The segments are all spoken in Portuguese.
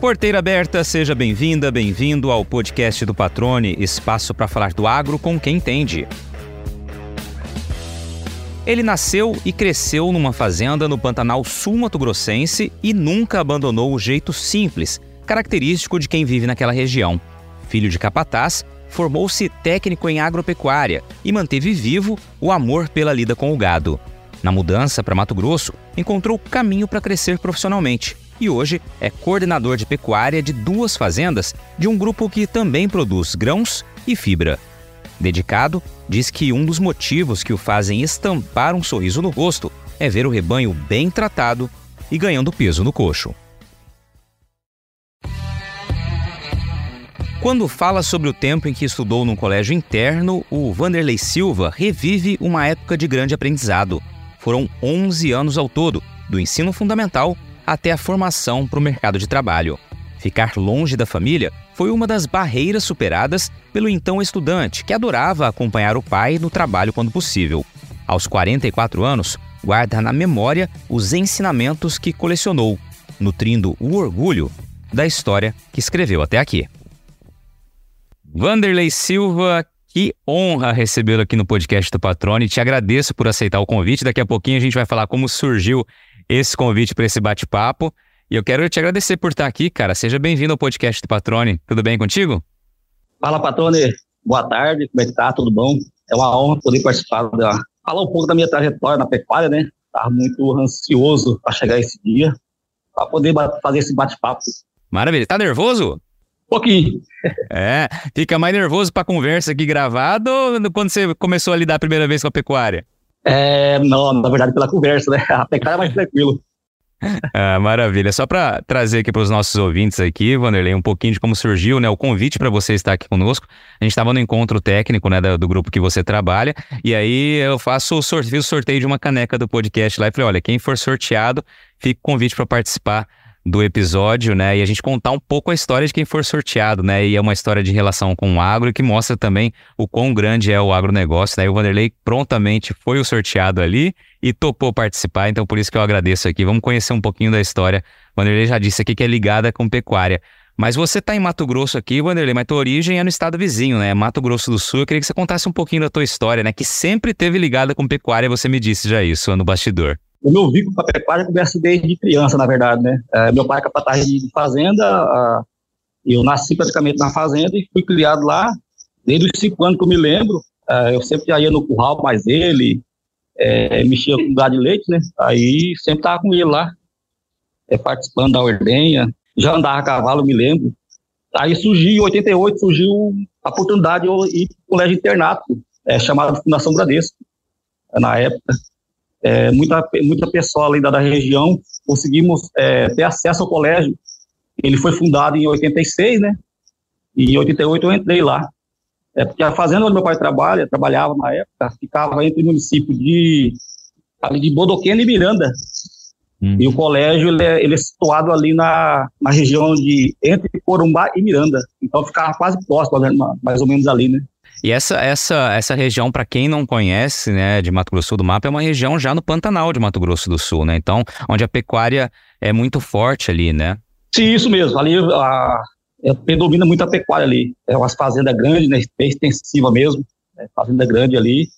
Porteira aberta, seja bem-vinda, bem-vindo ao podcast do Patrone, espaço para falar do agro com quem entende. Ele nasceu e cresceu numa fazenda no Pantanal Sul-Mato-Grossense e nunca abandonou o jeito simples, característico de quem vive naquela região. Filho de capataz, formou-se técnico em agropecuária e manteve vivo o amor pela lida com o gado. Na mudança para Mato Grosso, encontrou caminho para crescer profissionalmente e hoje é coordenador de pecuária de duas fazendas de um grupo que também produz grãos e fibra. Dedicado, diz que um dos motivos que o fazem estampar um sorriso no rosto é ver o rebanho bem tratado e ganhando peso no coxo. Quando fala sobre o tempo em que estudou num colégio interno, o Vanderlei Silva revive uma época de grande aprendizado. Foram 11 anos ao todo, do ensino fundamental até a formação para o mercado de trabalho. Ficar longe da família foi uma das barreiras superadas pelo então estudante, que adorava acompanhar o pai no trabalho quando possível. Aos 44 anos, guarda na memória os ensinamentos que colecionou, nutrindo o orgulho da história que escreveu até aqui. Vanderlei Silva, que honra recebê-lo aqui no podcast do Patrone. Te agradeço por aceitar o convite. Daqui a pouquinho a gente vai falar como surgiu esse convite para esse bate-papo. E eu quero te agradecer por estar aqui, cara. Seja bem-vindo ao podcast do Patrone. Tudo bem contigo? Fala, Patrone. Boa tarde. Como é que tá? Tudo bom? É uma honra poder participar, da... falar um pouco da minha trajetória na pecuária, né? Estava muito ansioso para chegar esse dia, para poder fazer esse bate-papo. Maravilha. Tá nervoso? Um pouquinho. É, fica mais nervoso para conversa aqui gravado ou quando você começou a lidar a primeira vez com a pecuária? É, não, na verdade pela conversa, né? A pecuária é mais tranquilo. Ah, maravilha. Só para trazer aqui para os nossos ouvintes aqui, Vanderlei, um pouquinho de como surgiu né, o convite para você estar aqui conosco. A gente estava no encontro técnico né, do, do, grupo que você trabalha, e aí eu faço o sorteio, sorteio de uma caneca do podcast lá e falei: olha, quem for sorteado, fica o convite para participar do episódio, né? E a gente contar um pouco a história de quem for sorteado, né? E é uma história de relação com o agro que mostra também o quão grande é o agronegócio, né? E o Vanderlei prontamente foi o sorteado ali e topou participar, então por isso que eu agradeço aqui. Vamos conhecer um pouquinho da história. O Vanderlei já disse aqui que é ligada com pecuária. Mas você está em Mato Grosso aqui, Vanderlei, mas tua origem é no estado vizinho, né? Mato Grosso do Sul. Eu queria que você contasse um pouquinho da tua história, né? Que sempre teve ligada com pecuária, você me disse já isso no bastidor. O meu vínculo com a pecuária começa desde criança, na verdade, né? É, meu pai é capataz de fazenda, eu nasci praticamente na fazenda e fui criado lá desde os cinco anos que eu me lembro. É, eu sempre ia no curral mais ele, é, mexia com gado de leite, né? Aí sempre estava com ele lá, é, participando da ordenha. Já andava a cavalo, me lembro. Aí surgiu, em 88, surgiu a oportunidade de eu ir para o colégio internato, é, chamado Fundação Bradesco, na época é, muita, muita pessoa ali da, da região conseguimos é, ter acesso ao colégio. Ele foi fundado em 86, né? E em 88 eu entrei lá. É porque a fazenda onde meu pai trabalha, trabalhava na época, ficava entre o município de, ali de Bodoquena e Miranda. Hum. E o colégio ele é, ele é, situado ali na, na região de entre Corumbá e Miranda. Então ficava quase próximo, mais ou menos ali, né? E essa, essa, essa região, para quem não conhece, né, de Mato Grosso do Mapa, é uma região já no Pantanal de Mato Grosso do Sul, né? Então, onde a pecuária é muito forte ali, né? Sim, isso mesmo. Ali a, é, predomina muito a pecuária ali. É uma fazenda grande, né, bem extensiva mesmo. É, fazenda grande ali.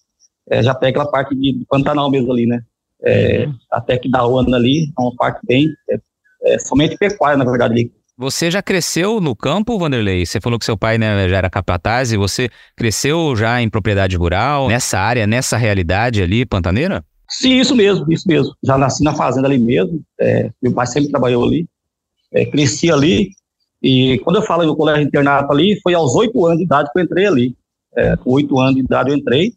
É, já pega aquela parte de, de Pantanal mesmo ali, né? É, uhum. Até que da Ona ali, é uma parte bem. É, é, somente pecuária, na verdade, ali. Você já cresceu no campo, Vanderlei? Você falou que seu pai né, já era capataz e você cresceu já em propriedade rural, nessa área, nessa realidade ali, pantaneira? Sim, isso mesmo, isso mesmo. Já nasci na fazenda ali mesmo. É, meu pai sempre trabalhou ali. É, cresci ali. E quando eu falo no colégio internato ali, foi aos oito anos de idade que eu entrei ali. É, com oito anos de idade eu entrei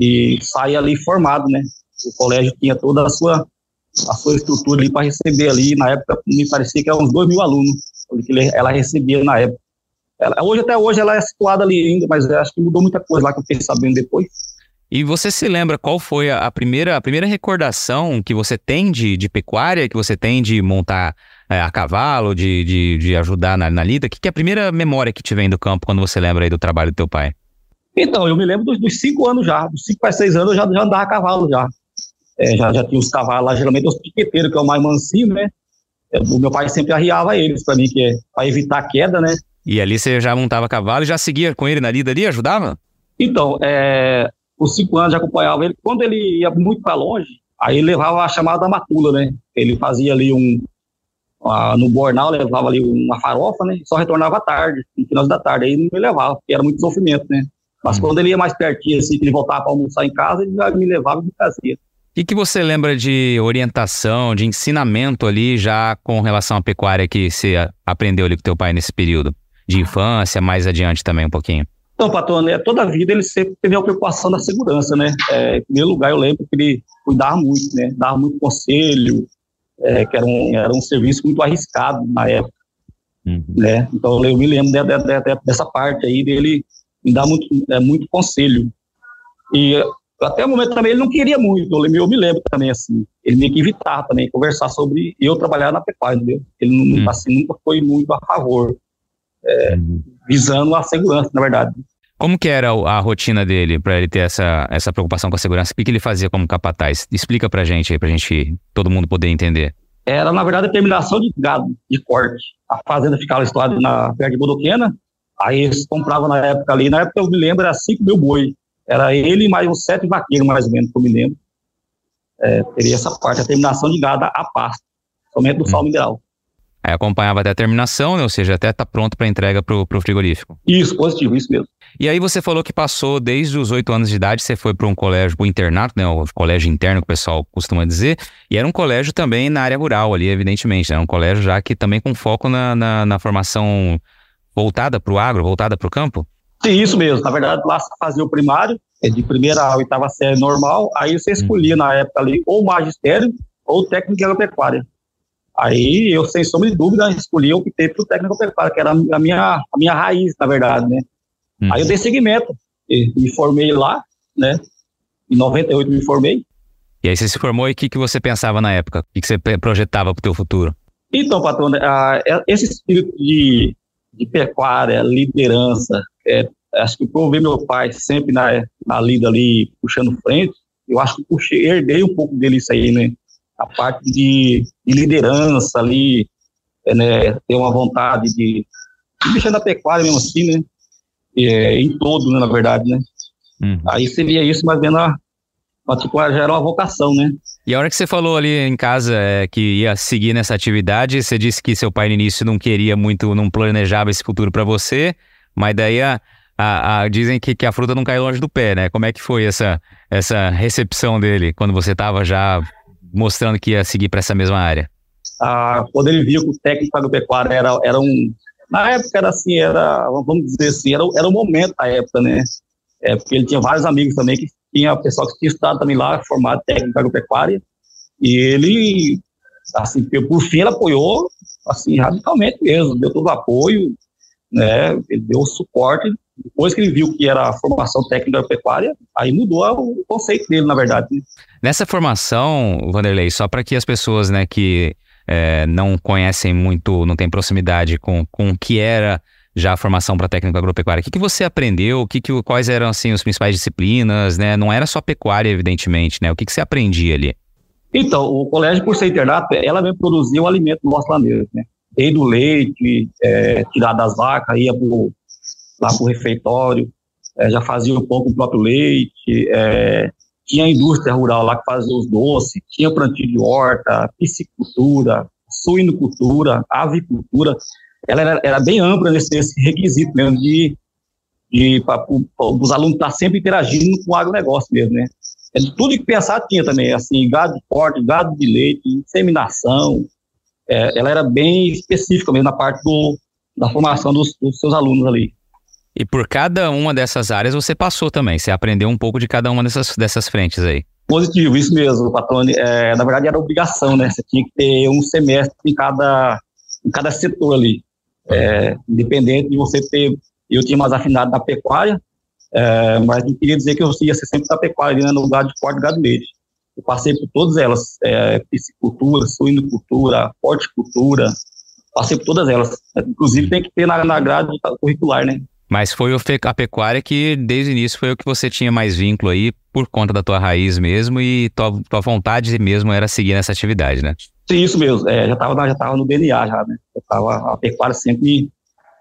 e saí ali formado, né? O colégio tinha toda a sua a sua estrutura ali para receber ali, na época me parecia que eram uns 2 mil alunos que ela recebia na época. Ela, hoje, até hoje, ela é situada ali ainda, mas acho que mudou muita coisa lá que eu fiquei sabendo depois. E você se lembra qual foi a, primeira, a primeira recordação que você tem de, de pecuária, que você tem de montar é, a cavalo, de, de, de ajudar na, na lida? O que, que, é a primeira memória que te vem do campo quando você lembra aí do trabalho do teu pai? Então, eu me lembro dos, dos cinco anos já, dos cinco para seis anos eu já, já andava a cavalo já é, já, já tinha os cavalos lá, geralmente os piqueteiros, que é o mais mansinho, né? o meu pai sempre arriava eles para mim, que é para evitar a queda, né? E ali você já montava cavalo e já seguia com ele na lida ali, ajudava? Então, é, os cinco anos já acompanhava ele. Quando ele ia muito para longe, aí ele levava a chamada matula, né? Ele fazia ali um. no Bornal, levava ali uma farofa, né? Só retornava à tarde, no final da tarde. Aí não me levava, porque era muito sofrimento, né? Mas hum. quando ele ia mais pertinho, assim, que ele voltava para almoçar em casa, ele já me levava e me trazia. O que, você lembra de orientação, de ensinamento ali já com relação à pecuária que você aprendeu ali com teu pai nesse período? De infância, mais adiante também um pouquinho? Então, Patrão, né, toda a vida ele sempre teve a preocupação da segurança, né? É, em primeiro lugar, eu lembro que ele cuidava muito, né? Dava muito conselho, é, que era um, era um serviço muito arriscado na época, uhum. né? Então, eu me lembro de, de, de, dessa parte aí dele me dar muito, é, muito conselho. E até o momento também ele não queria muito, eu me lembro também assim, ele meio que evitava também conversar sobre eu trabalhar na pecuária, entendeu? Ele não, hum. assim, nunca foi muito a favor, é, visando a segurança, na verdade. Como que era a rotina dele para ele ter essa, essa preocupação com a segurança? O que, que ele fazia como capataz? Explica pra gente aí, pra gente, todo mundo poder entender. Era, na verdade, a terminação de gado, de corte. A fazenda ficava situada na perto de Bodoquena, aí eles compravam na época ali, na época eu me lembro, era 5 mil boi. Era ele mais uns sete vaqueiros, mais ou menos, que eu me lembro. É, teria essa parte, a terminação de gado a pasto, somente do hum. sal mineral. Aí acompanhava até a terminação, né? ou seja, até tá pronto para entrega para o frigorífico. Isso, positivo, isso mesmo. E aí você falou que passou desde os oito anos de idade, você foi para um colégio, para o internato, né? O colégio interno que o pessoal costuma dizer, e era um colégio também na área rural ali, evidentemente, né? Um colégio já que também com foco na, na, na formação voltada para o agro, voltada para o campo? Sim, isso mesmo. Na verdade, lá você fazia o primário, é de primeira a oitava série normal, aí você escolhia na época ali ou magistério ou técnica agropecuária. Aí eu, sem sombra de dúvida, escolhi, optei pelo técnico agropecuária, que era a minha, a minha raiz, na verdade, né? Aí eu dei seguimento, me formei lá, né? Em 98 me formei. E aí você se formou e o que, que você pensava na época? O que, que você projetava para o teu futuro? Então, patrão, esse espírito de, de pecuária, liderança, é, acho que por ver meu pai sempre na, na lida ali, puxando frente, eu acho que puxei, herdei um pouco dele isso aí, né? A parte de, de liderança ali, é, né? Ter uma vontade de, de mexer na pecuária mesmo assim, né? É, em todo, né, na verdade, né? Uhum. Aí você via isso, mas vendo a, a tipo, já era uma vocação, né? E a hora que você falou ali em casa é, que ia seguir nessa atividade, você disse que seu pai no início não queria muito, não planejava esse futuro para você, mas daí a, a, a, dizem que, que a fruta não cai longe do pé, né? Como é que foi essa, essa recepção dele quando você estava já mostrando que ia seguir para essa mesma área? Ah, quando ele viu que o técnico agropecuário era, era um. Na época era assim, era, vamos dizer assim, era, era o momento da época, né? É, porque ele tinha vários amigos também que tinha pessoal que tinha estudado também lá, formado técnico agropecuária, e ele, assim, por fim, ele apoiou, assim, radicalmente mesmo, deu todo o apoio, né, ele deu suporte, depois que ele viu que era a formação técnica agropecuária, aí mudou o conceito dele, na verdade. Né? Nessa formação, Vanderlei, só para que as pessoas, né, que é, não conhecem muito, não têm proximidade com, com o que era já a formação para técnico agropecuário. O que, que você aprendeu? O que, que quais eram assim as principais disciplinas? Né? Não era só pecuária, evidentemente, né? O que, que você aprendia ali? Então, o colégio, por ser internato, ela mesmo produzia o alimento nosso lá mesmo, né? Desde o leite, é, tirar das vacas, ia pro, lá para o refeitório, é, já fazia um pouco o próprio leite, é, tinha a indústria rural lá que fazia os doces, tinha plantio de horta, piscicultura, suinocultura, avicultura, ela era, era bem ampla nesse, nesse requisito mesmo de, de para os alunos estar tá sempre interagindo com o agronegócio mesmo, né? É tudo que pensar tinha também, assim, gado de corte, gado de leite, inseminação, é, ela era bem específica mesmo na parte do, da formação dos, dos seus alunos ali. E por cada uma dessas áreas você passou também, você aprendeu um pouco de cada uma dessas, dessas frentes aí. Positivo, isso mesmo, Patrone. É, na verdade era obrigação, né? Você tinha que ter um semestre em cada, em cada setor ali. É, independente de você ter. Eu tinha mais afinidade na pecuária, é, mas não queria dizer que eu ia ser sempre da pecuária, né, no lugar de corte de gado leite. Eu passei por todas elas: é, piscicultura, suinocultura, horticultura, passei por todas elas. Inclusive, tem que ter na, na grade curricular, né? Mas foi a pecuária que, desde o início, foi o que você tinha mais vínculo aí, por conta da tua raiz mesmo, e tua, tua vontade mesmo era seguir nessa atividade, né? Sim, isso mesmo. É, já estava já tava no DNA, já, né? Eu tava, a pecuária sempre me,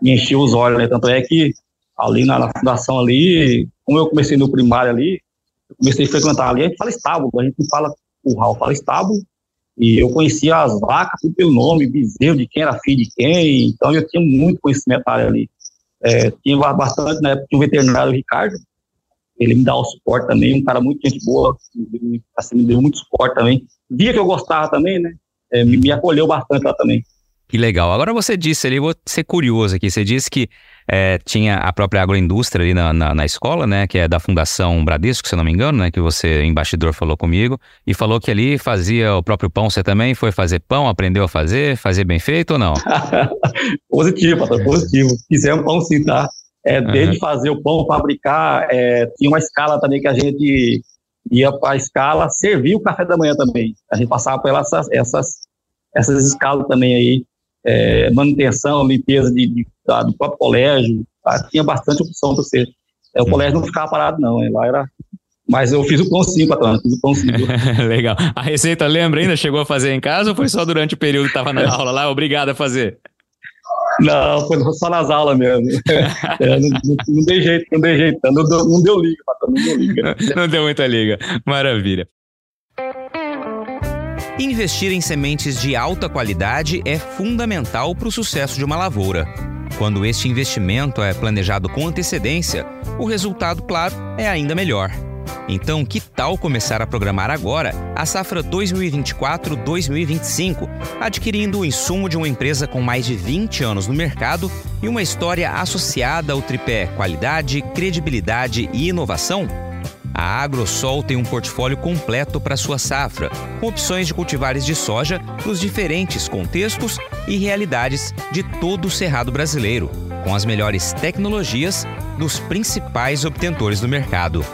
me enchia os olhos, né? Tanto é que ali na, na, fundação ali, como eu comecei no primário ali, eu comecei a frequentar ali, a gente fala estábulo, a gente não fala curral, fala estábulo, e eu conhecia as vacas tudo pelo nome, bezerro, de quem era filho de quem, então eu tinha muito conhecimento ali. É, tinha bastante, na época, tinha o veterinário Ricardo, ele me dá o suporte também, um cara muito gente boa, assim, me deu muito suporte também. Via que eu gostava também, né? É, me, me acolheu bastante lá também. Que legal. Agora você disse ali, vou ser curioso aqui, você disse que é, tinha a própria agroindústria ali na, na, na, escola, né, que é da Fundação Bradesco, se eu não me engano, né, que você, embaixador, falou comigo, e falou que ali fazia o próprio pão, você também foi fazer pão, aprendeu a fazer, fazer bem feito ou não? positivo, pastor, positivo. Fizemos pão sim, tá? É, desde uhum. fazer o pão, fabricar, é, tinha uma escala também que a gente ia para a escala servir o café da manhã também. A gente passava por essas, essas, essas escalas também aí, é, manutenção, limpeza de, de, da, do próprio colégio, tá? tinha bastante opção para você. É, o colégio não ficava parado, não, lá era. Mas eu fiz o pão sim, patrão, fiz o pão sim. Legal. A receita lembra ainda? Chegou a fazer em casa ou foi só durante o período que estava na aula lá? Obrigado a fazer. Não, foi só nas aulas mesmo. É, não, não, não, dei jeito, não dei jeito. Não, deu, não deu liga, patrão, não deu liga. Não deu muita liga. Maravilha. Investir em sementes de alta qualidade é fundamental para o sucesso de uma lavoura. Quando este investimento é planejado com antecedência, o resultado, claro, é ainda melhor. Então, que tal começar a programar agora a safra 2024-2025, adquirindo o insumo de uma empresa com mais de 20 anos no mercado e uma história associada ao tripé qualidade, credibilidade e inovação? A AgroSol tem um portfólio completo para sua safra, com opções de cultivares de soja nos diferentes contextos e realidades de todo o cerrado brasileiro, com as melhores tecnologias dos principais obtentores do mercado.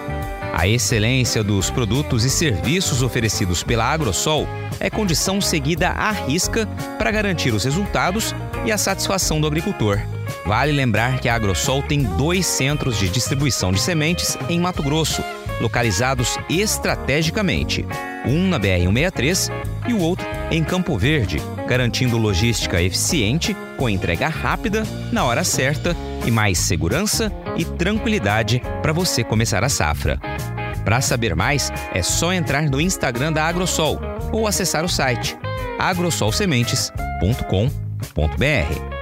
A excelência dos produtos e serviços oferecidos pela Agrosol é condição seguida à risca para garantir os resultados e a satisfação do agricultor. Vale lembrar que a Agrosol tem dois centros de distribuição de sementes em Mato Grosso localizados estrategicamente, um na BR-163 e o outro em Campo Verde, garantindo logística eficiente, com entrega rápida, na hora certa e mais segurança e tranquilidade para você começar a safra. Para saber mais, é só entrar no Instagram da Agrosol ou acessar o site agrosolsementes.com.br.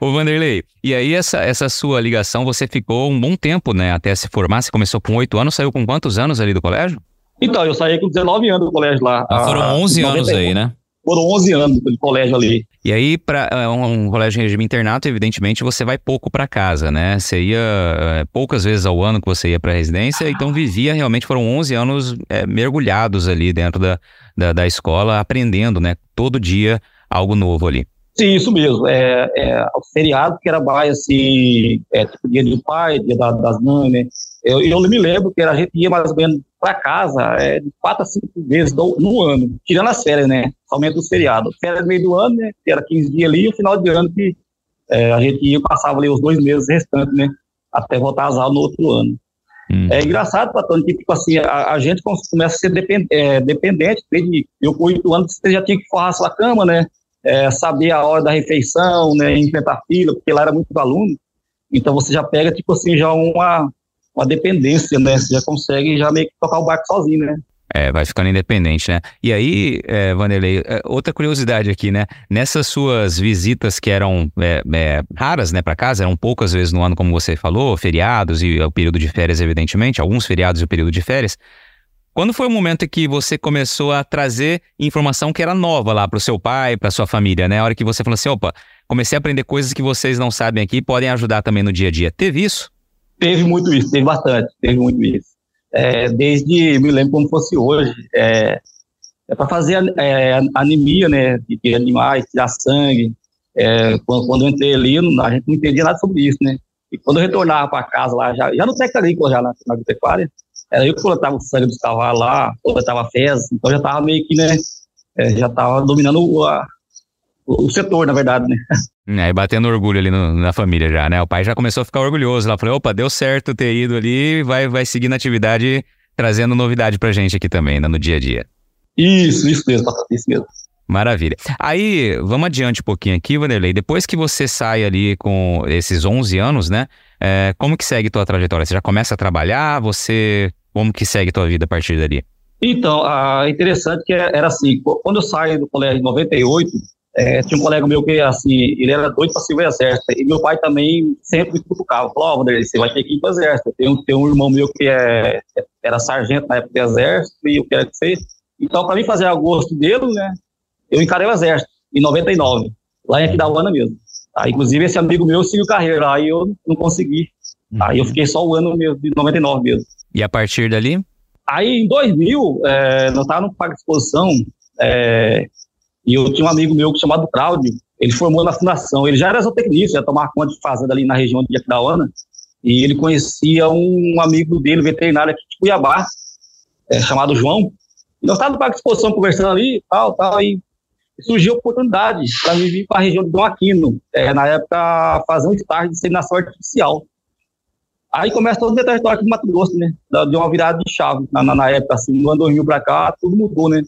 Ô Vanderlei, e aí essa, essa sua ligação, você ficou um bom tempo, né, até se formar, você começou com oito anos, saiu com quantos anos ali do colégio? Então, eu saí com 19 anos do colégio lá. Ah, foram 11 anos aí, né? Foram 11 anos do colégio ali. E aí, para é, um, um, colégio em regime internato, evidentemente, você vai pouco para casa, né? Você ia é, poucas vezes ao ano que você ia para residência, então vivia realmente, foram 11 anos é, mergulhados ali dentro da, da, da escola, aprendendo, né? Todo dia algo novo ali. Sim, isso mesmo. É, é, o feriado que era mais assim, é, tipo dia do pai, dia da, das mães, né? Eu, eu me lembro que a gente ia mais ou menos para casa é, de quatro a cinco vezes do, no ano, tirando as férias, né? Somente os feriados. Férias no meio do ano, né? Que era 15 dias ali, e o final de ano que é, a gente ia passava ali os dois meses restantes, né? Até voltar às aulas no outro ano. Hum. É engraçado, Patrão, que tipo assim, a, a gente começa a ser depend, é, dependente, desde eu com oito anos, você já tinha que forrar sua cama, né? É, saber a hora da refeição, né, enfrentar fila, porque lá era muito aluno, então você já pega, tipo assim, já uma, uma dependência, né, você já consegue já meio que tocar o barco sozinho, né. É, vai ficando independente, né? E aí, é, Vanderlei, é, outra curiosidade aqui, né? Nessas suas visitas que eram é, é, raras, né, para casa, eram poucas vezes no ano, como você falou, feriados e o período de férias, evidentemente, alguns feriados e o período de férias. Quando foi o momento que você começou a trazer informação que era nova lá para o seu pai, para sua família, né? A hora que você falou assim, opa, comecei a aprender coisas que vocês não sabem aqui, podem ajudar também no dia a dia. Teve isso? Teve muito isso, teve bastante, teve muito isso. É, desde, me lembro como fosse hoje, é, é para fazer é, anemia, né, de animais, tirar sangue. É, quando, quando, eu entrei ali, a gente não entendia nada sobre isso, né? E quando eu retornava para casa lá, já, já no técnico agrícola, já na, na agropecuária, era eu que coletava o sangue dos cavalos lá, coletava fezes, então já estava meio que, né, é, já estava dominando a, o setor, na verdade, né? É, e batendo orgulho ali no, na família já, né? O pai já começou a ficar orgulhoso lá, falou, opa, deu certo ter ido ali, vai, vai seguir na atividade, trazendo novidade pra gente aqui também, né, no dia a dia. Isso, isso mesmo, isso mesmo. Maravilha. Aí, vamos adiante um pouquinho aqui, Vanderlei. Depois que você sai ali com esses 11 anos, né? É, como que segue tua trajetória? Você já começa a trabalhar? Você... Como que segue tua vida a partir dali? Então, é interessante que era assim, quando eu saí do colégio em 98, é, tinha um colega meu que, assim, ele era doido para ser o exército, e meu pai também sempre me cutucava, falou, ó, oh, você vai ter que ir para o exército, tem um, tem um irmão meu que é, era sargento na época do exército, e eu quero que você... Então, para mim fazer a gosto dele, né, eu encarei o exército, em 99, lá em Aquidauana mesmo. Aí, inclusive, esse amigo meu seguiu carreira, aí eu não consegui. Uhum. Aí eu fiquei só o ano mesmo, de 99 mesmo. E a partir dali? Aí, em 2000, é, nós estávamos no Parque de Exposição, é, e eu tinha um amigo meu chamado Cláudio, ele formou na fundação, ele já era zootecnista, ia tomar conta de fazenda ali na região de Aquidauana, e ele conhecia um amigo dele, veterinário aqui de Cuiabá, é, chamado João, e nós estávamos no Parque de Exposição conversando ali, tal, tal, e surgiu a oportunidade para mim vir para a região de Dom Aquino, é, na época fazer um estágio de inseminação artificial. Aí começa todo o território aqui do Mato Grosso, né? De uma virada de chave. Na, na época, assim, no ano 2000 para cá, tudo mudou, né?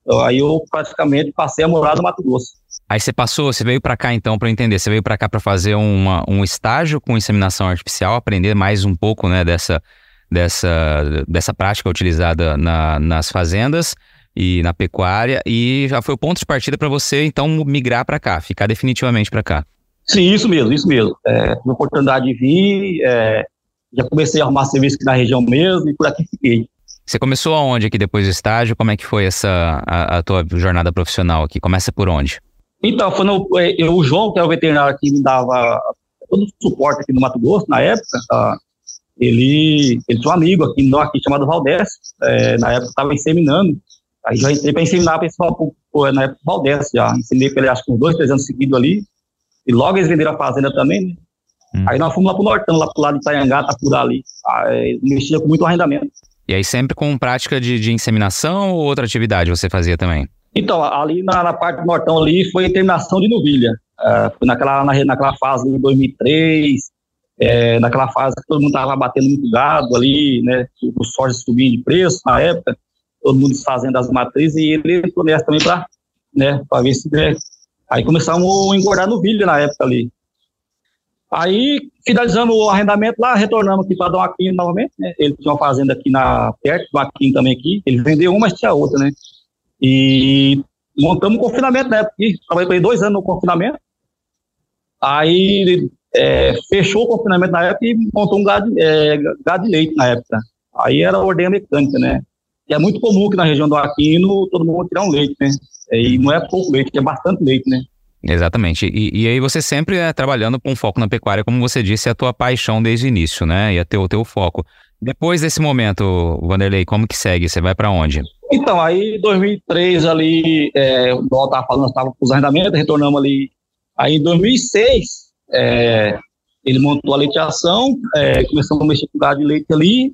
Então, aí eu praticamente passei a morar no Mato Grosso. Aí você passou, você veio para cá então, para entender, você veio para cá para fazer uma, um estágio com inseminação artificial, aprender mais um pouco, né, dessa, dessa, dessa prática utilizada na, nas fazendas e na pecuária, e já foi o ponto de partida para você então migrar para cá, ficar definitivamente para cá. Sim, isso mesmo, isso mesmo. É, tive a oportunidade de vir, é, já comecei a arrumar serviço aqui na região mesmo e por aqui fiquei. Você começou aonde aqui depois do estágio? Como é que foi essa a, a tua jornada profissional aqui? Começa por onde? Então, foi no, é, eu, o João, que é o veterinário que me dava todo o suporte aqui no Mato Grosso, na época, tá? ele, ele tinha um amigo aqui, aqui chamado Valdés, é, na época estava inseminando, aí já entrei para inseminar pessoal na época Valdés, já ensinei para ele acho que uns dois, três anos seguidos ali, e logo eles venderam a fazenda também, né? Hum. Aí nós fomos lá pro Nortão, lá pro lado de Itaiangá, tá por ali, aí, mexia com muito arrendamento. E aí sempre com prática de, de inseminação ou outra atividade você fazia também? Então, ali na, na parte do Nortão ali foi a terminação de novilha. Uh, foi naquela, na, naquela fase de 2003, é, naquela fase que todo mundo estava batendo muito gado ali, né? O soja subindo de preço na época, todo mundo desfazendo as matrizes e ele entrou nessa também para né, ver se... Né, aí começamos a engordar novilha na época ali. Aí finalizamos o arrendamento lá, retornamos aqui para Dom Aquino novamente, né? Ele tinha uma fazenda aqui na perto do Aquino também aqui. Ele vendeu uma, mas tinha outra, né? E montamos um confinamento na época. Trabalhei dois anos no confinamento. Aí é, fechou o confinamento na época e montou um gado, é, gado de leite na época. Aí era ordenha mecânica, né? Que é muito comum que na região do Aquino todo mundo tirar um leite, né? E não é pouco leite, é bastante leite, né? Exatamente. E, e, aí você sempre é trabalhando com foco na pecuária, como você disse, é a tua paixão desde o início, né? E é o teu foco. Depois desse momento, Vanderlei, como que segue? Você vai para onde? Então, aí em 2003 ali, é, o Dó estava falando, estava com os arrendamentos, retornamos ali. Aí em 2006, é, ele montou a leiteação, é, começamos a mexer com gado de leite ali.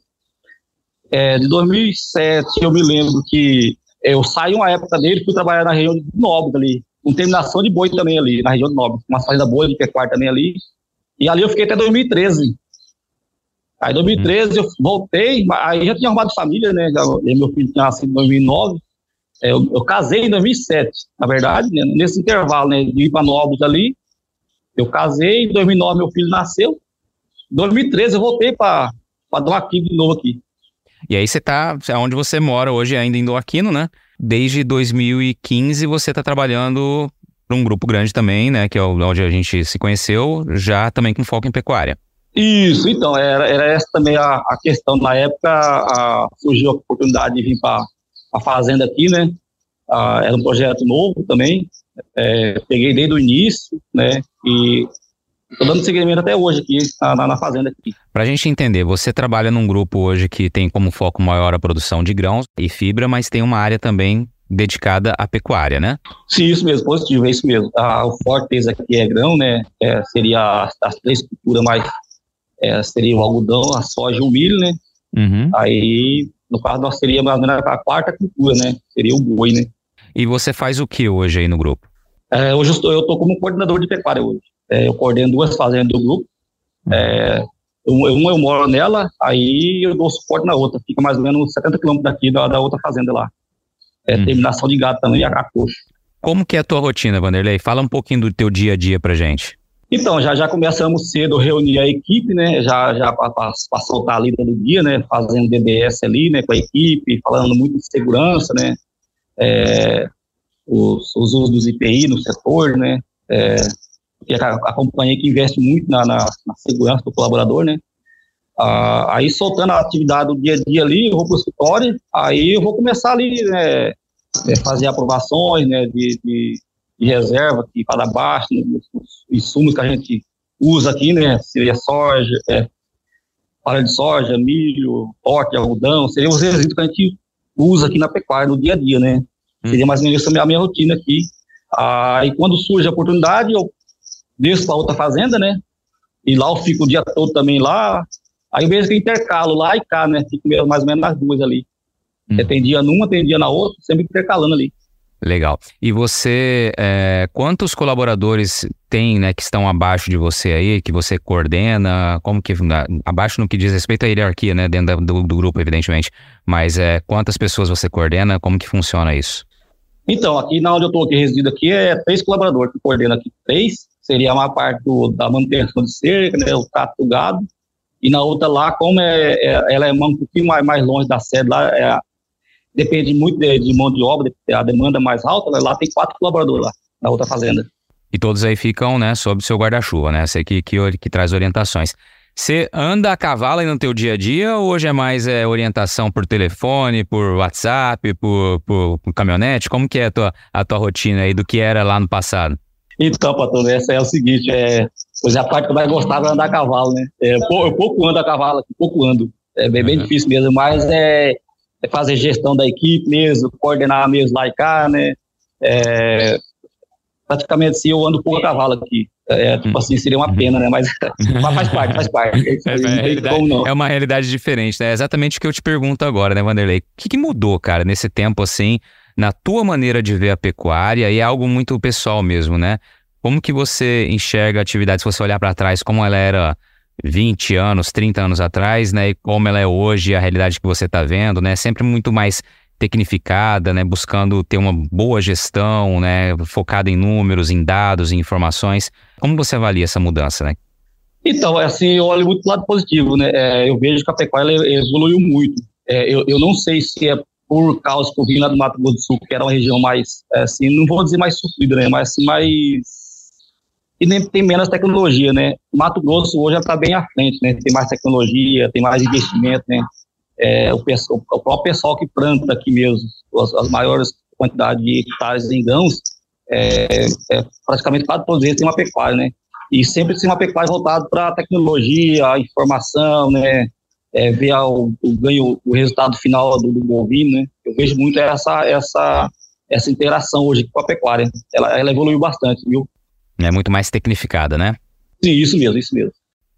É, de 2007, eu me lembro que eu saí uma época dele, fui trabalhar na região de Nobre ali, com terminação de boi também ali, na região do Nobre, uma fazenda boa de pecuária também ali. E ali eu fiquei até 2013. Aí em 2013 eu voltei, aí já tinha arrumado família, né? Já, meu filho tinha nascido em 2009. É, eu, eu, casei em 2007, na verdade, né? nesse intervalo, né? De ir para Novos ali. Eu casei, em 2009 meu filho nasceu. Em 2013 eu voltei para dar aqui de novo aqui. E aí você tá, onde você mora hoje ainda em Doaquino, né? Desde 2015 você está trabalhando para um grupo grande também, né? Que é onde a gente se conheceu, já também com foco em pecuária. Isso, então, era, era essa também a, a questão. Na época a, surgiu a oportunidade de vir para a fazenda aqui, né? Ah, era um projeto novo também. É, peguei desde o início, né? E Estou dando seguimento até hoje aqui, na, na fazenda aqui. Para a gente entender, você trabalha num grupo hoje que tem como foco maior a produção de grãos e fibra, mas tem uma área também dedicada à pecuária, né? Sim, isso mesmo, positivo, é isso mesmo. Ah, o forte deles aqui é grão, né? É, seria as, as, três culturas mais... É, seria o algodão, a soja e o milho, né? Uhum. Aí, no caso, nós seríamos a quarta cultura, né? Seria o boi, né? E você faz o que hoje aí no grupo? É, hoje eu estou como coordenador de pecuária hoje. É, eu coordeno duas fazendas do grupo. É, uma eu moro nela, aí eu dou suporte na outra. Fica mais ou menos 70 quilômetros daqui da, da outra fazenda lá. É, hum. Terminação de gado também, a, a coxa. Como que é a tua rotina, Vanderlei? Fala um pouquinho do teu dia a dia pra gente. Então, já, já começamos cedo a reunir a equipe, né, já, já para soltar a lida do dia, né, fazendo DDS ali, né, com a equipe, falando muito de segurança, né, é, os, os usos dos IPI no setor, né, é, que a, a companhia que investe muito na, na, na segurança do colaborador, né, ah, aí soltando a atividade do dia a dia ali, eu vou para o escritório, aí eu vou começar ali, né, é, fazer aprovações, né, de, de de reserva aqui para baixo, né, os insumos que a gente usa aqui, né? Seria soja, é, palha de soja, milho, pote, algodão, seria os resíduos que a gente usa aqui na pecuária no dia a dia, né? Hum. Seria mais ou menos a minha rotina aqui. Ah, e quando surge a oportunidade, eu desço para outra fazenda, né? E lá eu fico o dia todo também lá. Aí mesmo que intercalo lá e cá, né? Fico mais ou menos nas duas ali. Hum. Tem dia numa, tem dia na outra, sempre intercalando ali. Legal. E você, é, quantos colaboradores tem, né, que estão abaixo de você aí, que você coordena? Como que abaixo no que diz respeito à hierarquia, né, dentro do, do grupo, evidentemente. Mas é, quantas pessoas você coordena? Como que funciona isso? Então, aqui na onde eu estou aqui residindo aqui é três colaboradores que coordena aqui três. Seria uma parte do, da manutenção de cerca, né, o trato do gado. E na outra lá, como é, é ela é um pouquinho mais, mais longe da sede, lá é depende muito de, de mão de obra, a demanda é mais alta, né? lá tem quatro colaboradores lá, na outra fazenda. E todos aí ficam, né, sob seu guarda-chuva, né? Você que, que, que traz orientações. Você anda a cavalo no teu dia a dia ou hoje é mais é, orientação por telefone, por WhatsApp, por, por, por, caminhonete? Como que é a tua, a tua rotina aí do que era lá no passado? Então, Patrão, essa é o seguinte, é, pois é a parte que eu mais gostava era andar a cavalo, né? É, eu pouco ando a cavalo, pouco ando. É bem, bem difícil mesmo, mas é, é fazer gestão da equipe mesmo, coordenar mesmo lá e cá, né? É, praticamente assim, eu ando pouco a cavalo aqui. É, tipo assim, seria uma pena, né? Mas, mas faz parte, faz parte. É, é, é, uma realidade diferente, né? É exatamente o que eu te pergunto agora, né, Vanderlei? O que, que mudou, cara, nesse tempo assim, na tua maneira de ver a pecuária? E é algo muito pessoal mesmo, né? Como que você enxerga a atividade, se você olhar para trás, como ela era 20 anos, 30 anos atrás, né? E como ela é hoje, a realidade que você está vendo, né? Sempre muito mais tecnificada, né? Buscando ter uma boa gestão, né? Focada em números, em dados, em informações. Como você avalia essa mudança, né? Então, é assim, eu olho muito do lado positivo, né? É, eu vejo que a pecuária evoluiu muito. É, eu, eu não sei se é por causa que eu vim lá do Mato Grosso do Sul, que era uma região mais, é, assim, não vou dizer mais sofrida, né? Mas assim, mais e nem tem menos tecnologia, né? Mato Grosso hoje já está bem à frente, né? Tem mais tecnologia, tem mais investimento, né? É, o, pessoal, o próprio pessoal que planta aqui mesmo, as, as maiores quantidades de hectares em grãos, é, é, praticamente quase todos eles têm uma pecuária, né? E sempre tem uma pecuária voltada para a tecnologia, a informação, né? É, ver o, o, ganho, o resultado final do, do bovino, né? Eu vejo muito essa, essa, essa interação hoje com a pecuária. Ela, ela evoluiu bastante, viu? É muito mais tecnificada, né? Sim, isso mesmo, isso mesmo.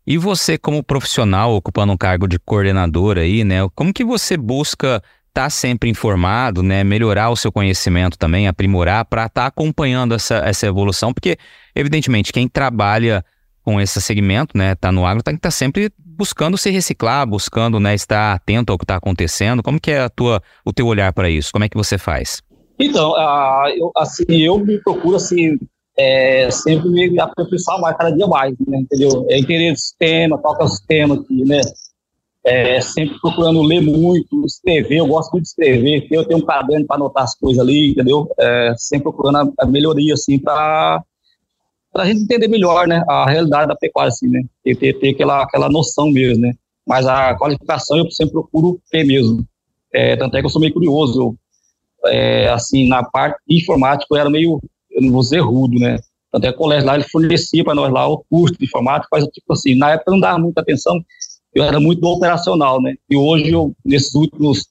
E você, como profissional, ocupando um cargo de coordenador aí, né? Como que você busca estar tá sempre informado, né? Melhorar o seu conhecimento também, aprimorar para estar tá acompanhando essa, essa evolução? Porque, evidentemente, quem trabalha com esse segmento, né? Tá no agro, tem que estar tá sempre buscando se reciclar, buscando, né? Estar atento ao que está acontecendo. Como que é a tua, o teu olhar para isso? Como é que você faz? Então, uh, eu, assim, eu me procuro assim, é, sempre me aperfeiçoar mais, cada dia mais, né, entendeu? É entender o sistema, qual é o sistema aqui, né? É, sempre procurando ler muito, escrever, eu gosto muito de escrever, eu tenho um caderno para anotar as coisas ali, entendeu? É, sempre procurando a, a melhoria, assim, para a gente entender melhor, né, a realidade da pecuária, assim, né? Ter, ter, ter aquela, aquela noção mesmo, né? Mas a qualificação eu sempre procuro ter mesmo. É, tanto é que eu sou meio curioso, eu, é, assim, na parte informática eu era meio eu não vou dizer rudo, né? Tanto é que o colégio lá, ele fornecia para nós lá o curso de informática, mas tipo assim, na época não dava muita atenção, eu era muito operacional, né? E hoje, eu, nesses últimos,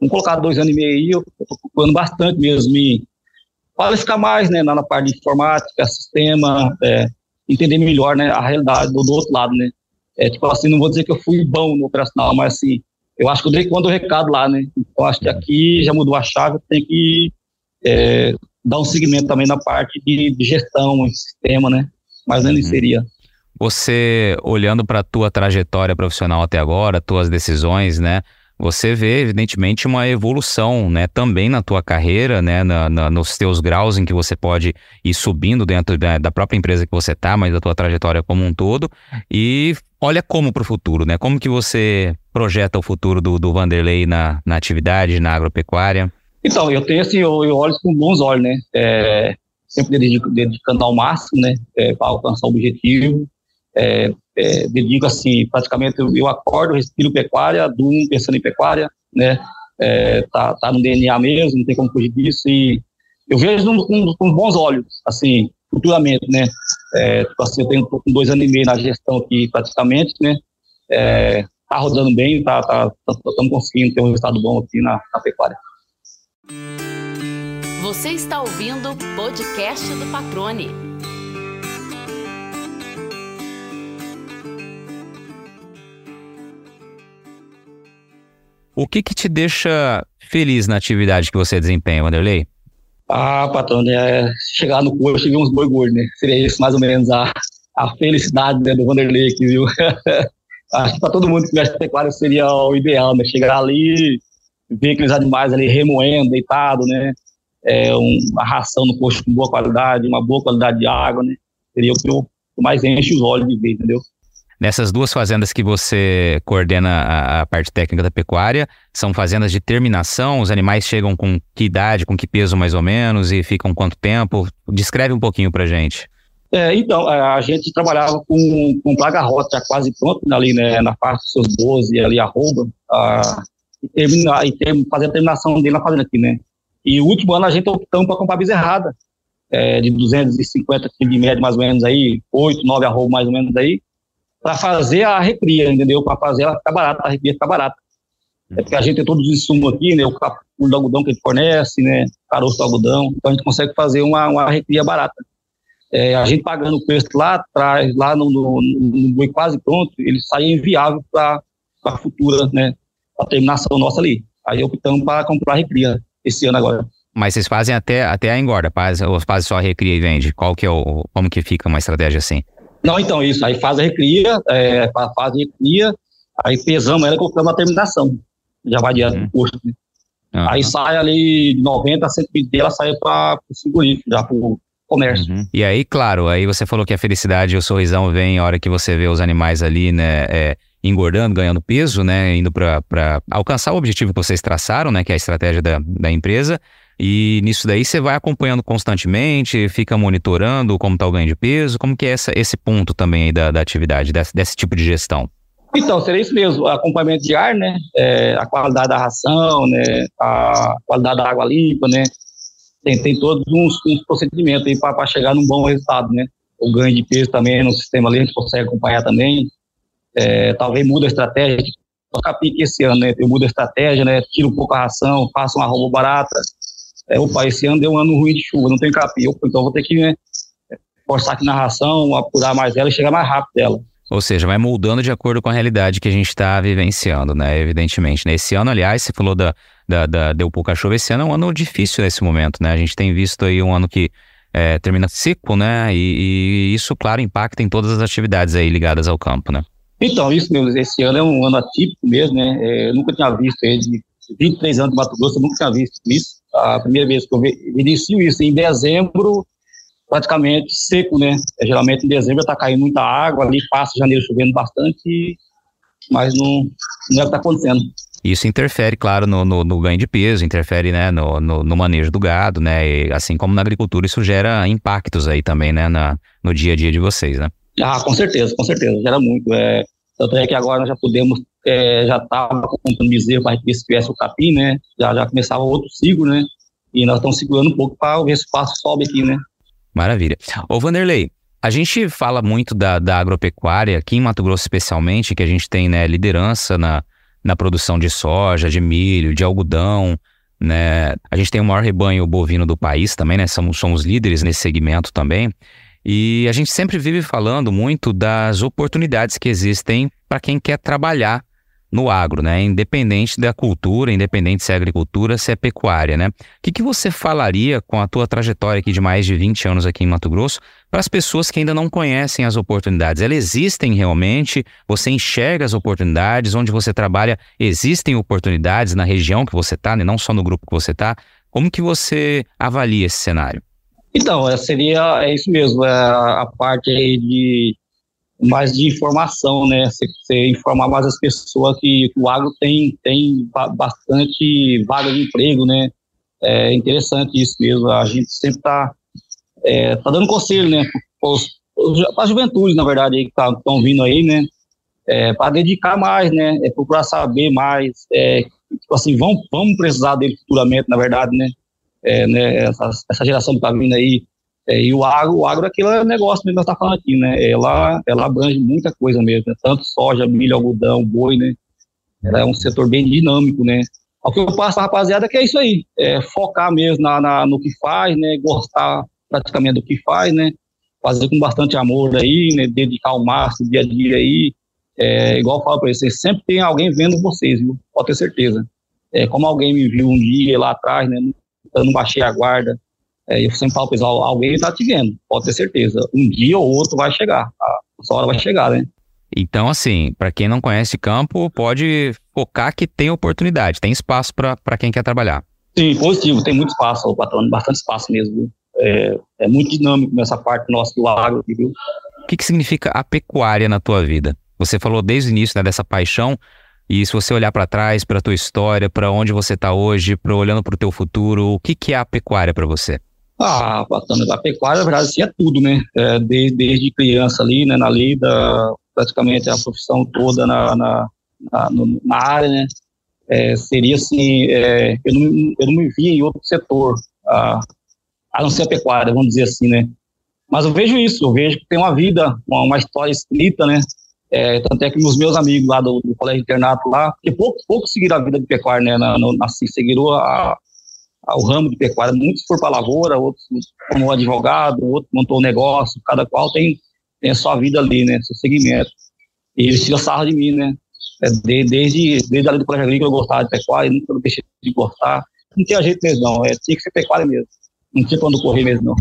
vamos colocar dois anos e meio aí, eu estou procurando bastante mesmo me qualificar mais, né, na, parte de informática, sistema, é, entender melhor, né, a realidade do, do, outro lado, né? É, tipo assim, não vou dizer que eu fui bom no operacional, mas assim, eu acho que eu dei quando o recado lá, né? Então, acho que aqui já mudou a chave, tem que é, dar um segmento também na parte de, de gestão, sistema, né? Mas ainda uhum. seria. Você, olhando para a tua trajetória profissional até agora, tuas decisões, né? Você vê, evidentemente, uma evolução, né? Também na tua carreira, né? Na, na, nos teus graus em que você pode ir subindo dentro da, da própria empresa que você está, mas da tua trajetória como um todo. E olha como para o futuro, né? Como que você projeta o futuro do, do Vanderlei na, na atividade, na agropecuária? Então, eu tenho assim, eu, eu olho com bons olhos, né? É, sempre dedicando ao máximo, né? É, para alcançar o objetivo é, é, dedico assim, praticamente eu, eu, acordo, respiro pecuária, durmo pensando em pecuária, né, é, tá, tá no DNA mesmo, não tem como fugir disso, e eu vejo com, com bons olhos, assim, futuramente, né, é, tipo assim, eu tenho com dois anos e meio na gestão aqui, praticamente, né, é, tá rodando bem, tá, tá, estamos tá, conseguindo ter um resultado bom aqui na, na pecuária. Você está ouvindo o podcast do Patrone. O que que te deixa feliz na atividade que você desempenha, Wanderlei? Ah, patrão, é chegar no posto e ver uns boi gordos, né? Seria isso mais ou menos a, a felicidade né, do Vanderlei aqui, viu? Acho que para todo mundo que gosta pecuária seria o ideal, né? Chegar ali, ver aqueles animais ali remoendo, deitado, né? É, um, uma ração no posto com boa qualidade, uma boa qualidade de água, né? Seria o que eu mais enche os olhos de ver, entendeu? Nessas duas fazendas que você coordena a, a, parte técnica da pecuária, são fazendas de terminação? Os animais chegam com que idade, com que peso mais ou menos e ficam quanto tempo? Descreve um pouquinho pra gente. É, então, a gente trabalhava com, com plaga rota quase pronto ali, né, na parte dos seus 12, ali, arroba, a, e, termina, e ter, fazer a terminação dele na fazenda aqui, né. E o último ano a gente optamos para comprar bezerrada, é, de 250 quilos de média, mais ou menos aí, 8, 9 arroba mais ou menos aí, para fazer a recria, entendeu? Para fazer ela ficar barata, a recria ficar barata. É porque a gente tem todos os insumos aqui, né? O capulho do algodão que a gente fornece, né? Caroço do algodão. Então a gente consegue fazer uma, uma recria barata. É, a gente pagando o preço lá atrás, lá no, no, no boi quase pronto, ele sai inviável para a futura, né? A terminação nossa ali. Aí optamos para comprar recria esse ano agora. Mas vocês fazem até, até a engorda, ou fazem só recria e vende? Qual que é o, como que fica uma estratégia assim? Não, então, isso. Aí faz a recria, é, faz a recria, aí pesamos ela e colocamos a terminação. Já vai direto uhum. custo. Né? Uhum. Aí sai ali de 90 a 120 ela sai para o frigorífico, já para o comércio. Uhum. E aí, claro, aí você falou que a felicidade e o sorrisão vem a hora que você vê os animais ali, né, é, engordando, ganhando peso, né, indo para alcançar o objetivo que vocês traçaram, né, que é a estratégia da, da empresa. E nisso daí você vai acompanhando constantemente, fica monitorando como está o ganho de peso, como que é essa, esse ponto também da, da atividade, desse, desse tipo de gestão? Então, seria isso mesmo, acompanhamento de ar, né, é, a qualidade da ração, né, a qualidade da água limpa, né, tem, tem todos uns, uns procedimentos aí para chegar num bom resultado, né, o ganho de peso também no sistema ali, a gente consegue acompanhar também, é, talvez muda a estratégia, tocar pique esse ano, né, eu mudo a estratégia, né, tiro um pouco a ração, faço uma roupa barata, é, opa, esse ano deu um ano ruim de chuva, não tem capim, opa, então vou ter que né, forçar aqui na ração, apurar mais ela e chegar mais rápido dela. Ou seja, vai moldando de acordo com a realidade que a gente está vivenciando, né? Evidentemente. Né? Esse ano, aliás, você falou da, da, da deu pouca chuva, esse ano é um ano difícil nesse momento, né? A gente tem visto aí um ano que é, termina seco, né? E, e, isso, claro, impacta em todas as atividades aí ligadas ao campo, né? Então, isso mesmo, esse ano é um ano atípico mesmo, né? É, eu nunca tinha visto ele de 23 anos de Mato Grosso, eu nunca tinha visto isso a primeira vez que eu inicio isso em dezembro, praticamente seco, né? É, geralmente em dezembro está caindo muita água, ali passa janeiro chovendo bastante, mas não, não é o que está acontecendo. Isso interfere, claro, no, no, no, ganho de peso, interfere né, no, no, no, manejo do gado, né? E, assim como na agricultura, isso gera impactos aí também, né? Na, no dia a dia de vocês, né? Ah, com certeza, com certeza, gera muito. É, tanto é que agora nós já podemos é, já estava comprando bezerro para ver se tivesse o capim, né? Já, já começava outro ciclo, né? E nós estamos segurando um pouco para ver se o passo sobe aqui, né? Maravilha. Ô, Vanderlei, a gente fala muito da, da agropecuária, aqui em Mato Grosso especialmente, que a gente tem né, liderança na, na produção de soja, de milho, de algodão, né? A gente tem o maior rebanho bovino do país também, né? Somos, somos líderes nesse segmento também. E a gente sempre vive falando muito das oportunidades que existem para quem quer trabalhar no agro, né? Independente da cultura, independente se é agricultura, se é pecuária, né? O que, que você falaria com a tua trajetória aqui de mais de 20 anos aqui em Mato Grosso para as pessoas que ainda não conhecem as oportunidades? Elas existem realmente? Você enxerga as oportunidades? Onde você trabalha, existem oportunidades na região que você está, né? não só no grupo que você está? Como que você avalia esse cenário? Então, é, seria é isso mesmo, é a parte de mais de informação, né? Você, informar mais as pessoas que o agro tem, tem bastante vaga de emprego, né? É interessante isso mesmo. A gente sempre está é, tá dando conselho, né? Para a juventude, na verdade, que estão tá, vindo aí, né? É, para dedicar mais, né? É procurar saber mais. É, tipo assim, vamos, vamos precisar dele futuramente, na verdade, né? É, né essa, essa geração que está vindo aí é, e o agro, o agro é aquele negócio que nós estamos tá falando aqui, né? Ela, ela abrange muita coisa mesmo, né? tanto soja, milho, algodão, boi, né? Ela é um setor bem dinâmico, né? O que eu passo rapaziada que é isso aí, é focar mesmo na, na, no que faz, né? Gostar praticamente do que faz, né? Fazer com bastante amor aí, né? Dedicar o máximo dia a dia aí. É, igual eu falo para vocês, sempre tem alguém vendo vocês, viu? Pode ter certeza. É, como alguém me viu um dia lá atrás, né? Eu não baixei a guarda, é, eu sempre falo, pessoal, alguém está te vendo, pode ter certeza. Um dia ou outro vai chegar, a sua hora vai chegar, né? Então, assim, para quem não conhece campo, pode focar que tem oportunidade, tem espaço para quem quer trabalhar. Sim, positivo, tem muito espaço, patrão, bastante espaço mesmo. É, é, muito dinâmico nessa parte nossa do agro, viu? O que, que significa a pecuária na tua vida? Você falou desde o início né, dessa paixão, e se você olhar para trás, para tua história, para onde você está hoje, para olhando para o teu futuro, o que, que é a pecuária para você? Ah, Patana, a pecuária, na verdade, assim, é tudo, né? É, desde, desde criança ali, né, na lida, praticamente a profissão toda na, na, na, na área, né? É, seria assim, é, eu, não, eu não me via em outro setor, a, a não ser a pecuária, vamos dizer assim, né? Mas eu vejo isso, eu vejo que tem uma vida, uma, uma história escrita, né? É, tanto é que os meus amigos lá do, do colégio internato lá, porque pouco, pouco seguiram a vida de pecuária, né? Na, no, assim, seguiram a, ao ramo de pecuária. Muitos foram para a lavoura, outros como advogado, outro montou um negócio, cada qual tem, tem a sua vida ali, né, seu segmento. E eles tiram sarro de mim, né, é, desde, desde ali do colégio agrícola eu gostava de pecuária, nunca deixei de gostar. Não tinha jeito mesmo, não, é, tinha que ser pecuária mesmo, não tinha quando correr mesmo, não.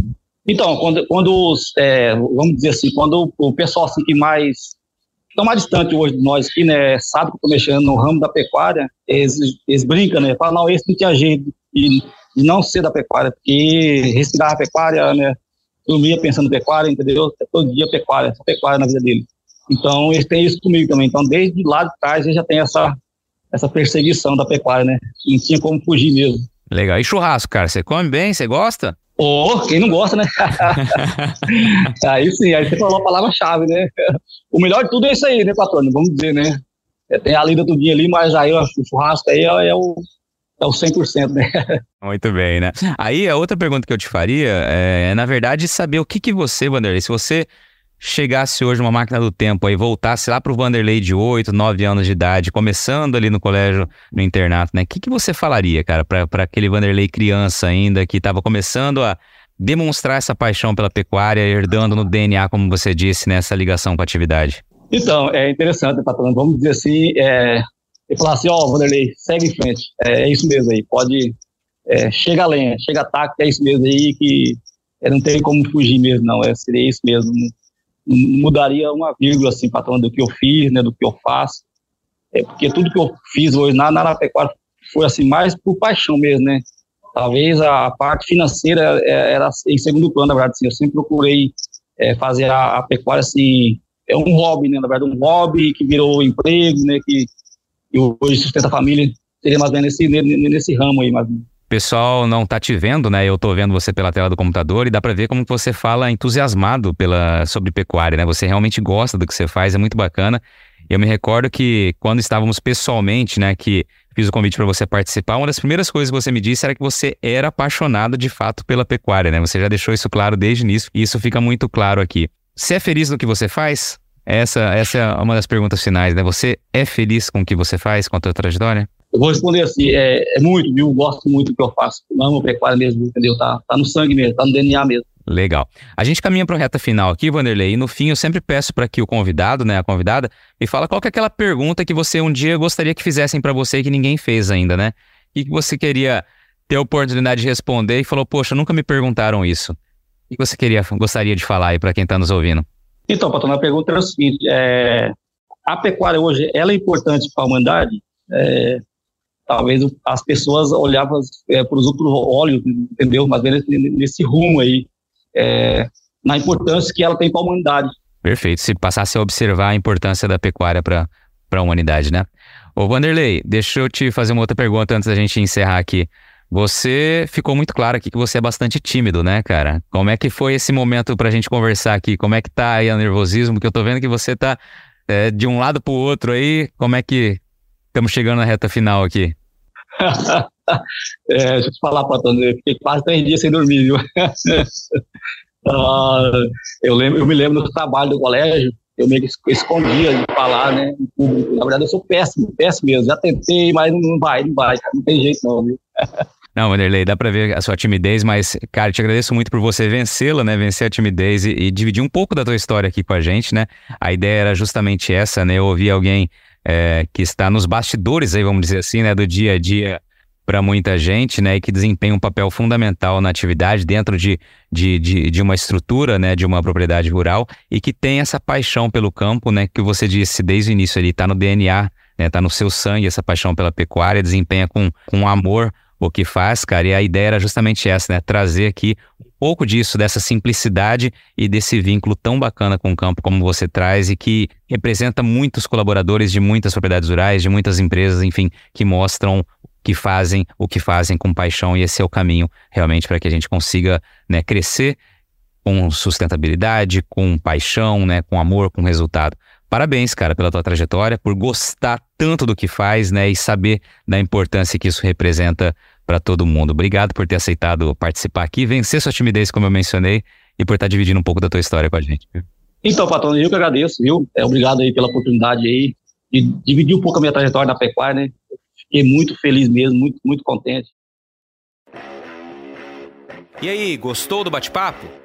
Então, quando, quando é, vamos dizer assim, quando o pessoal assim, que mais estão mais distante hoje de nós aqui, né, sabe que estou mexendo no ramo da pecuária, eles, eles brincam, né, falam, não, esse não tinha jeito de, de não ser da pecuária, porque respirava a pecuária, né, dormia pensando em pecuária, entendeu? Todo dia pecuária, essa pecuária na vida dele. Então, eles têm isso comigo também. Então, desde lá de trás, ele já tem essa, essa perseguição da pecuária, né? Não tinha como fugir mesmo. Legal. E churrasco, cara? Você come bem? Você gosta? Oh, quem não gosta, né? aí sim, aí você falou a palavra-chave, né? O melhor de tudo é isso aí, né, patrônio? Vamos dizer, né? É, tem a lida tudinho ali, mas aí o churrasco aí é, é o, é o 100%, né? Muito bem, né? Aí a outra pergunta que eu te faria é, é na verdade, saber o que que você, Vanderlei, se você chegasse hoje uma máquina do tempo aí, voltasse lá para o Vanderlei de 8, 9 anos de idade, começando ali no colégio, no internato, né? O que, que você falaria, cara, para aquele Vanderlei criança ainda que estava começando a demonstrar essa paixão pela pecuária, herdando no DNA, como você disse, nessa ligação com a atividade? Então, é interessante, patrão. Vamos dizer assim, é, e falar assim, ó, oh, Vanderlei, segue em frente. É, é isso mesmo aí, pode. É, chega a lenha, chega a é isso mesmo aí que é, não tem como fugir mesmo, não. É, seria isso mesmo. Não, mudaria uma vírgula, assim, patrão, do que eu fiz, né, do que eu faço. É, porque tudo que eu fiz hoje na, pecuária foi assim, mais por paixão mesmo, né? Talvez a, a parte financeira é, era em segundo plano, na verdade, assim, eu sempre procurei é, fazer a, a, pecuária assim, é um hobby, né? Na verdade, um hobby que virou emprego, né? Que e hoje sustenta a família, seria mais ou menos nesse, nesse ramo aí, mais pessoal não tá te vendo, né? Eu tô vendo você pela tela do computador e dá para ver como você fala entusiasmado pela sobre pecuária, né? Você realmente gosta do que você faz, é muito bacana. Eu me recordo que quando estávamos pessoalmente, né, que fiz o convite para você participar, uma das primeiras coisas que você me disse era que você era apaixonado de fato pela pecuária, né? Você já deixou isso claro desde o início e isso fica muito claro aqui. Você é feliz no que você faz? Essa, essa é uma das perguntas finais, né? Você é feliz com o que você faz, com a tua trajetória? eu vou responder assim, é, é, muito, viu? Gosto muito do que eu faço. Amo pecuária mesmo, entendeu? Tá, tá no sangue mesmo, tá no DNA mesmo. Legal. A gente caminha para a reta final aqui, Vanderlei, e no fim eu sempre peço para que o convidado, né, a convidada, me fala qual que é aquela pergunta que você um dia gostaria que fizessem para você e que ninguém fez ainda, né? E que você queria ter a oportunidade de responder e falou, poxa, nunca me perguntaram isso. O que você queria, gostaria de falar aí para quem está nos ouvindo? Então, Patrão, a pergunta é o seguinte, é, a pecuária hoje, ela é importante para a humanidade? É, talvez as pessoas olhavam é, para os outros olhos, entendeu? Mas nesse, nesse rumo aí, é, na importância que ela tem para a humanidade. Perfeito. Se passasse a observar a importância da pecuária para a humanidade, né? Ô, Vanderlei, deixa eu te fazer uma outra pergunta antes da gente encerrar aqui. Você ficou muito claro aqui que você é bastante tímido, né, cara? Como é que foi esse momento para a gente conversar aqui? Como é que tá aí o nervosismo? Que eu tô vendo que você tá é, de um lado para o outro aí. Como é que estamos chegando na reta final aqui? é, deixa eu te falar, Patão, eu fiquei quase três dias sem dormir, viu? uh, eu, lembro, eu me lembro do trabalho do colégio, eu meio que escondia de falar, né. Na verdade, eu sou péssimo, péssimo mesmo. Já tentei, mas não vai, não vai. Não tem jeito não, viu? Não, Wanderlei, dá pra ver a sua timidez, mas, cara, te agradeço muito por você vencê-la, né? Vencer a timidez e, e, dividir um pouco da tua história aqui com a gente, né? A ideia era justamente essa, né? Eu ouvi alguém é, que está nos bastidores aí, vamos dizer assim, né? Do dia a dia para muita gente, né, e que desempenha um papel fundamental na atividade dentro de, de, de, de, uma estrutura, né, de uma propriedade rural e que tem essa paixão pelo campo, né, que você disse desde o início ali, está no DNA, né, tá no seu sangue essa paixão pela pecuária, desempenha com, com amor o que faz, cara, e a ideia era justamente essa, né, trazer aqui um pouco disso, dessa simplicidade e desse vínculo tão bacana com o campo como você traz e que representa muitos colaboradores de muitas propriedades rurais, de muitas empresas, enfim, que mostram que fazem o que fazem com paixão. E esse é o caminho realmente para que a gente consiga né, crescer com sustentabilidade, com paixão, né, com amor, com resultado. Parabéns, cara, pela tua trajetória, por gostar tanto do que faz, né, e saber da importância que isso representa para todo mundo. Obrigado por ter aceitado participar aqui, vencer sua timidez, como eu mencionei, e por estar dividindo um pouco da tua história com a gente. Então, patrão, eu que agradeço, viu? É, obrigado aí pela oportunidade aí de dividir um pouco a minha trajetória na pecuária, né? Fiquei muito feliz mesmo, muito, muito contente. E aí, gostou do bate-papo?